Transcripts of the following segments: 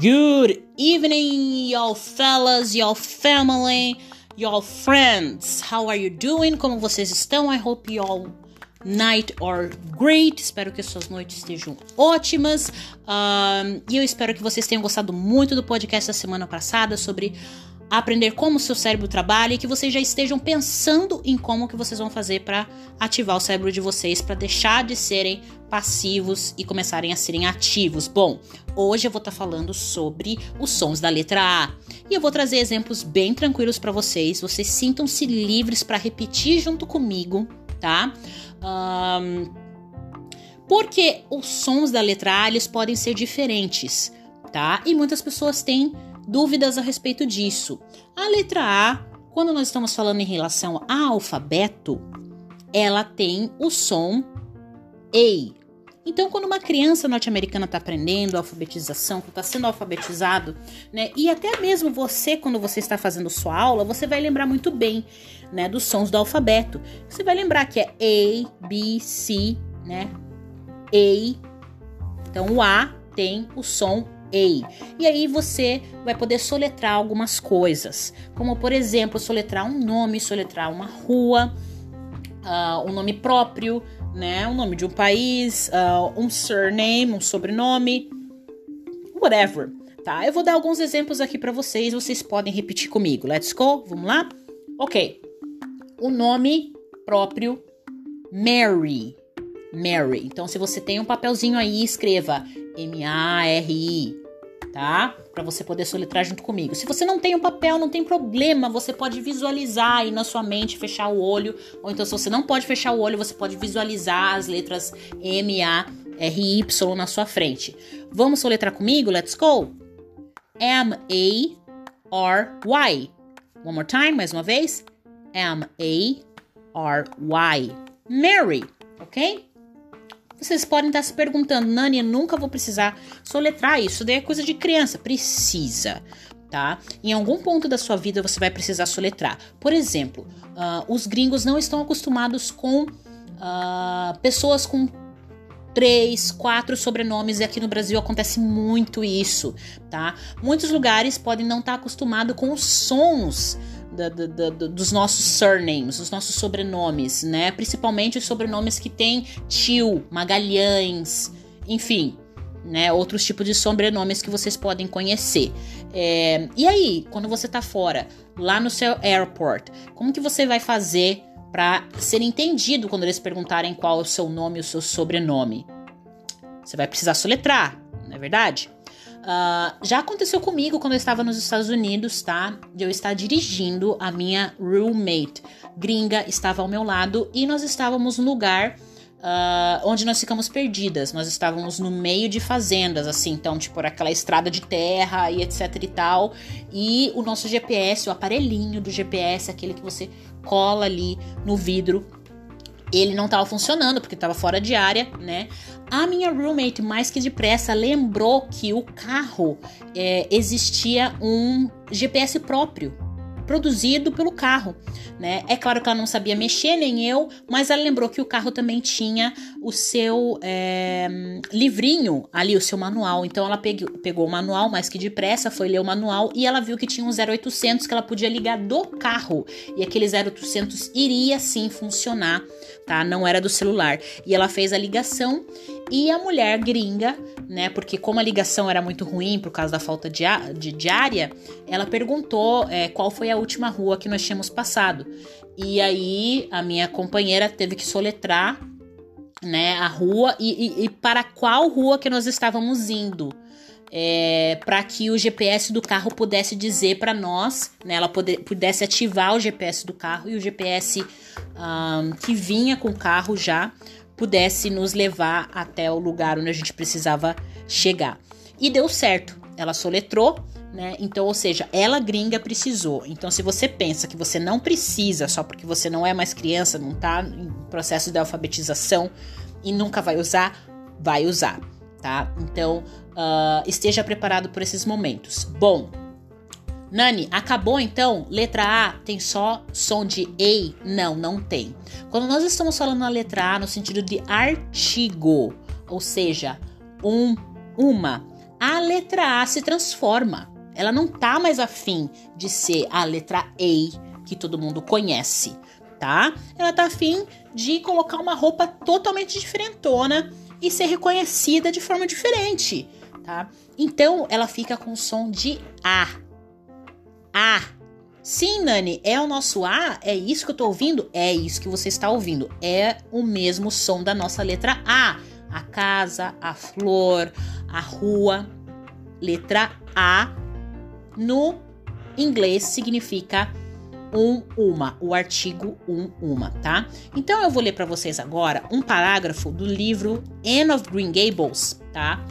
Good evening, y'all fellas, y'all family, y'all friends. How are you doing? Como vocês estão? I hope y'all night are great. Espero que suas noites estejam ótimas. Um, e eu espero que vocês tenham gostado muito do podcast da semana passada sobre aprender como o seu cérebro trabalha e que vocês já estejam pensando em como que vocês vão fazer para ativar o cérebro de vocês para deixar de serem passivos e começarem a serem ativos. Bom, hoje eu vou estar tá falando sobre os sons da letra A e eu vou trazer exemplos bem tranquilos para vocês. Vocês sintam-se livres para repetir junto comigo, tá? Um, porque os sons da letra A eles podem ser diferentes, tá? E muitas pessoas têm dúvidas a respeito disso. A letra A, quando nós estamos falando em relação a alfabeto, ela tem o som E. Então, quando uma criança norte-americana está aprendendo a alfabetização, está sendo alfabetizado, né, e até mesmo você, quando você está fazendo sua aula, você vai lembrar muito bem, né, dos sons do alfabeto. Você vai lembrar que é A, B, C, né, A. Então, o A tem o som E aí você vai poder soletrar algumas coisas, como por exemplo, soletrar um nome, soletrar uma rua, uh, um nome próprio, né? Um nome de um país, uh, um surname, um sobrenome, whatever. Tá? Eu vou dar alguns exemplos aqui para vocês, vocês podem repetir comigo. Let's go, vamos lá? Ok. O nome próprio Mary. Mary. Então, se você tem um papelzinho aí, escreva M-A-R-I, tá? Para você poder soletrar junto comigo. Se você não tem um papel, não tem problema, você pode visualizar aí na sua mente, fechar o olho, ou então se você não pode fechar o olho, você pode visualizar as letras M, A, R, Y na sua frente. Vamos soletrar comigo? Let's go. M, A, R, Y. One more time, mais uma vez. M, A, R, Y. Mary, ok? Vocês podem estar se perguntando, Nani, eu nunca vou precisar soletrar isso, daí é coisa de criança. Precisa, tá? Em algum ponto da sua vida você vai precisar soletrar. Por exemplo, uh, os gringos não estão acostumados com uh, pessoas com três, quatro sobrenomes e aqui no Brasil acontece muito isso, tá? Muitos lugares podem não estar acostumados com os sons da, da, dos nossos surnames, os nossos sobrenomes, né? Principalmente os sobrenomes que tem tio, Magalhães, enfim, né? Outros tipos de sobrenomes que vocês podem conhecer. É, e aí, quando você tá fora, lá no seu airport, como que você vai fazer para ser entendido quando eles perguntarem qual é o seu nome e o seu sobrenome? Você vai precisar soletrar, não é verdade? Uh, já aconteceu comigo quando eu estava nos Estados Unidos, tá? De eu estar dirigindo a minha roommate gringa estava ao meu lado e nós estávamos no lugar uh, onde nós ficamos perdidas. Nós estávamos no meio de fazendas, assim, então, tipo, aquela estrada de terra e etc e tal. E o nosso GPS, o aparelhinho do GPS, aquele que você cola ali no vidro, ele não estava funcionando porque estava fora de área, né? A minha roommate, mais que depressa, lembrou que o carro é, existia um GPS próprio produzido pelo carro, né? É claro que ela não sabia mexer, nem eu, mas ela lembrou que o carro também tinha o seu é, livrinho ali, o seu manual. Então ela pegou, pegou o manual mais que depressa, foi ler o manual e ela viu que tinha um 0800 que ela podia ligar do carro e aquele 0800 iria sim funcionar, tá? Não era do celular. E ela fez a ligação e a mulher gringa, né? Porque como a ligação era muito ruim por causa da falta de, de, área, ela perguntou é, qual foi a última rua que nós tínhamos passado. E aí a minha companheira teve que soletrar, né, a rua e, e, e para qual rua que nós estávamos indo. É, para que o GPS do carro pudesse dizer para nós, né, ela poder, pudesse ativar o GPS do carro e o GPS um, que vinha com o carro já pudesse nos levar até o lugar onde a gente precisava chegar. E deu certo. Ela soletrou, né? Então, ou seja, ela gringa precisou. Então, se você pensa que você não precisa só porque você não é mais criança, não tá em processo de alfabetização e nunca vai usar, vai usar, tá? Então, uh, esteja preparado por esses momentos. Bom, Nani, acabou então? Letra A tem só som de EI? Não, não tem. Quando nós estamos falando na letra A no sentido de artigo, ou seja, um, uma, a letra A se transforma. Ela não tá mais afim de ser a letra A que todo mundo conhece, tá? Ela tá afim de colocar uma roupa totalmente diferentona e ser reconhecida de forma diferente, tá? Então ela fica com som de A. A. Sim, Nani, é o nosso A? É isso que eu tô ouvindo? É isso que você está ouvindo. É o mesmo som da nossa letra A. A casa, a flor, a rua. Letra A no inglês significa um, uma, o artigo um, uma, tá? Então eu vou ler para vocês agora um parágrafo do livro Anne of Green Gables, tá?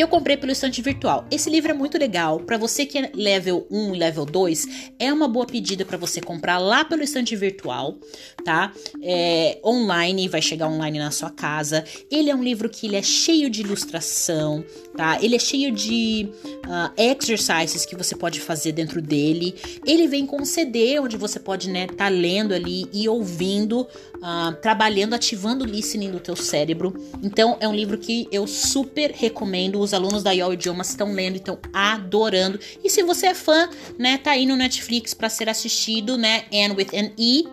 Que eu comprei pelo estante virtual. Esse livro é muito legal. Para você que é level 1 e level 2, é uma boa pedida para você comprar lá pelo estante virtual, tá? É, online, vai chegar online na sua casa. Ele é um livro que ele é cheio de ilustração, tá? Ele é cheio de uh, exercises que você pode fazer dentro dele. Ele vem com um CD onde você pode, né, tá lendo ali e ouvindo, uh, trabalhando, ativando o listening do teu cérebro. Então, é um livro que eu super recomendo os alunos da IOL Idiomas estão lendo, estão adorando. E se você é fã, né, tá aí no Netflix para ser assistido, né? And with an E.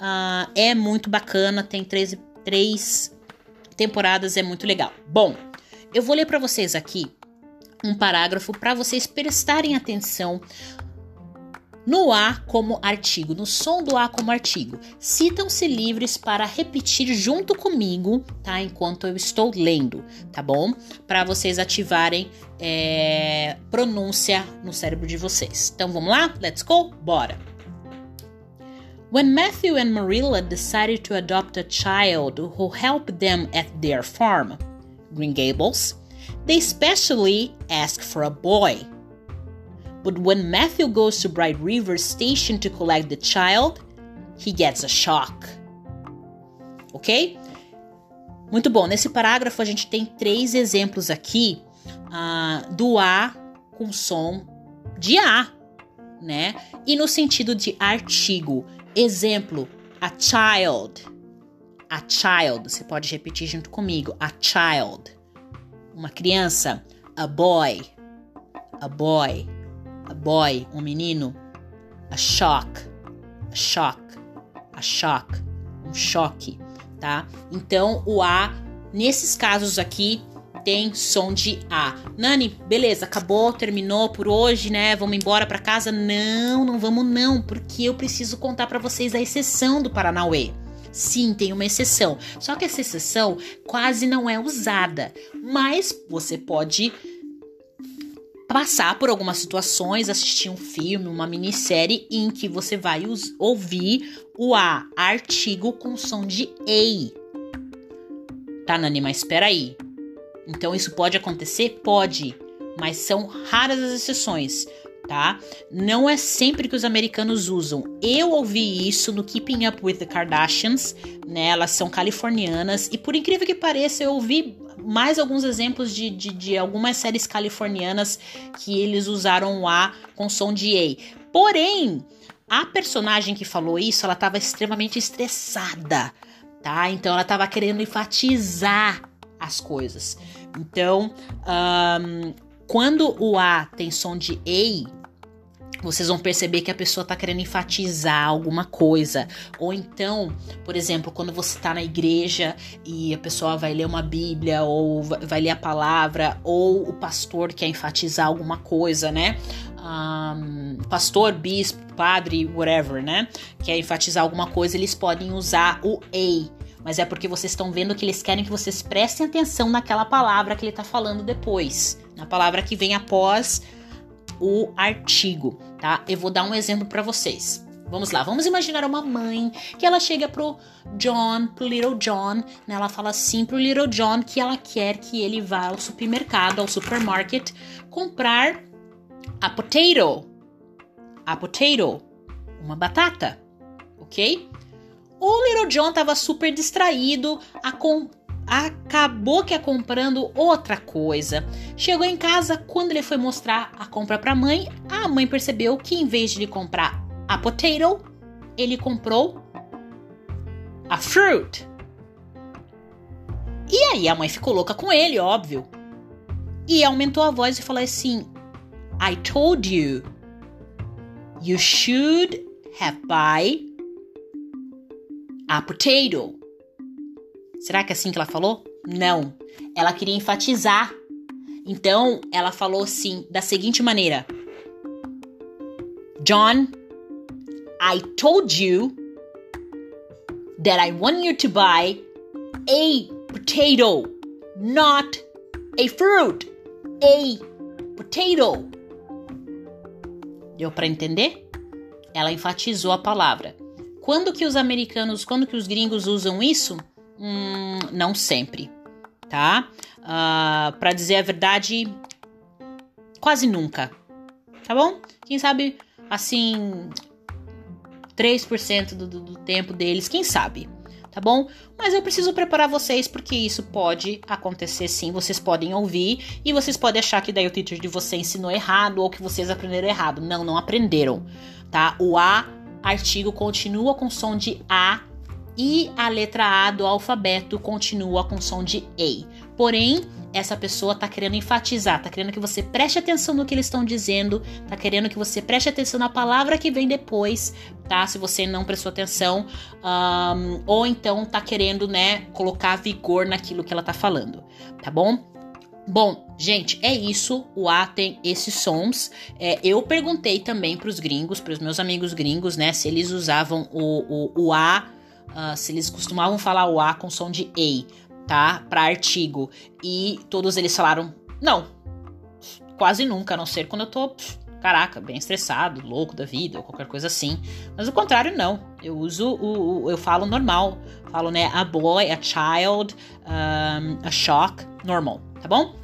Uh, é muito bacana, tem três, três temporadas, é muito legal. Bom, eu vou ler para vocês aqui um parágrafo para vocês prestarem atenção no A como artigo, no som do A como artigo. Citam-se livres para repetir junto comigo, tá? Enquanto eu estou lendo, tá bom? Para vocês ativarem é, pronúncia no cérebro de vocês. Então vamos lá? Let's go? Bora! When Matthew and Marilla decided to adopt a child who helped them at their farm, Green Gables, they especially asked for a boy. But when Matthew goes to Bright River Station to collect the child, he gets a shock. Ok? Muito bom. Nesse parágrafo a gente tem três exemplos aqui uh, do A com som de A, né? E no sentido de artigo. Exemplo: a child. A child. Você pode repetir junto comigo. A child. Uma criança. A boy. A boy a boy, um menino, a shock, a shock, a shock, um choque, tá? Então o A, nesses casos aqui, tem som de A. Nani, beleza, acabou, terminou por hoje, né? Vamos embora para casa? Não, não vamos não, porque eu preciso contar para vocês a exceção do Paranauê. Sim, tem uma exceção. Só que essa exceção quase não é usada, mas você pode passar por algumas situações, assistir um filme, uma minissérie em que você vai ouvir o A artigo com som de EI. Tá, Nani, mas espera aí. Então isso pode acontecer? Pode, mas são raras as exceções, tá? Não é sempre que os americanos usam. Eu ouvi isso no Keeping Up with the Kardashians, né? Elas são californianas e por incrível que pareça, eu ouvi mais alguns exemplos de, de, de, algumas séries californianas que eles usaram o A com som de A. Porém, a personagem que falou isso, ela estava extremamente estressada, tá? Então ela estava querendo enfatizar as coisas. Então, um, quando o A tem som de A, vocês vão perceber que a pessoa está querendo enfatizar alguma coisa. Ou então, por exemplo, quando você está na igreja e a pessoa vai ler uma Bíblia, ou vai ler a palavra, ou o pastor quer enfatizar alguma coisa, né? Um, pastor, bispo, padre, whatever, né? Quer enfatizar alguma coisa, eles podem usar o ei. Mas é porque vocês estão vendo que eles querem que vocês prestem atenção naquela palavra que ele está falando depois. Na palavra que vem após o artigo, tá? Eu vou dar um exemplo para vocês. Vamos lá, vamos imaginar uma mãe que ela chega pro John, pro Little John, né? Ela fala assim pro Little John que ela quer que ele vá ao supermercado, ao supermarket, comprar a potato. A potato, uma batata, ok? O Little John tava super distraído a, com, acabou que é comprando outra coisa. Chegou em casa, quando ele foi mostrar a compra para a mãe, a mãe percebeu que em vez de ele comprar a potato, ele comprou a fruit. E aí a mãe ficou louca com ele, óbvio. e aumentou a voz e falou assim: I told you you should have buy a potato. Será que é assim que ela falou? Não. Ela queria enfatizar. Então, ela falou assim, da seguinte maneira: John, I told you that I want you to buy a potato, not a fruit. A potato. Deu para entender? Ela enfatizou a palavra. Quando que os americanos, quando que os gringos usam isso? Hum, não sempre, tá? Uh, ah, para dizer a verdade, quase nunca, tá bom? Quem sabe, assim, 3% do, do, tempo deles, quem sabe, tá bom? Mas eu preciso preparar vocês porque isso pode acontecer sim. Vocês podem ouvir e vocês podem achar que daí o teacher de vocês ensinou errado ou que vocês aprenderam errado. Não, não aprenderam, tá? O A artigo continua com som de A e a letra A do alfabeto continua com som de E. Porém, essa pessoa tá querendo enfatizar, tá querendo que você preste atenção no que eles estão dizendo, tá querendo que você preste atenção na palavra que vem depois, tá? Se você não prestou atenção, um, ou então tá querendo, né, colocar vigor naquilo que ela tá falando, tá bom? Bom, gente, é isso. O A tem esses sons. É, eu perguntei também para os gringos, para os meus amigos gringos, né, se eles usavam o, o, o A, uh, se eles costumavam falar o A com som de E tá? Para artigo. E todos eles falaram: não, quase nunca, a não ser quando eu tô, caraca, bem estressado, louco da vida, ou qualquer coisa assim. Mas o contrário, não. Eu uso o, o eu falo normal. Falo, né, a boy, a child, um, a shock, normal, tá bom?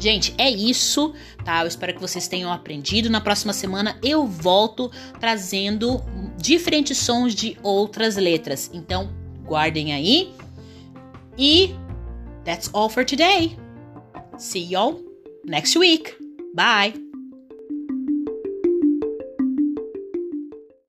Gente, é isso, tá? Eu espero que vocês tenham aprendido. Na próxima semana eu volto trazendo diferentes sons de outras letras. Então, guardem aí. E that's all for today. See y'all next week. Bye.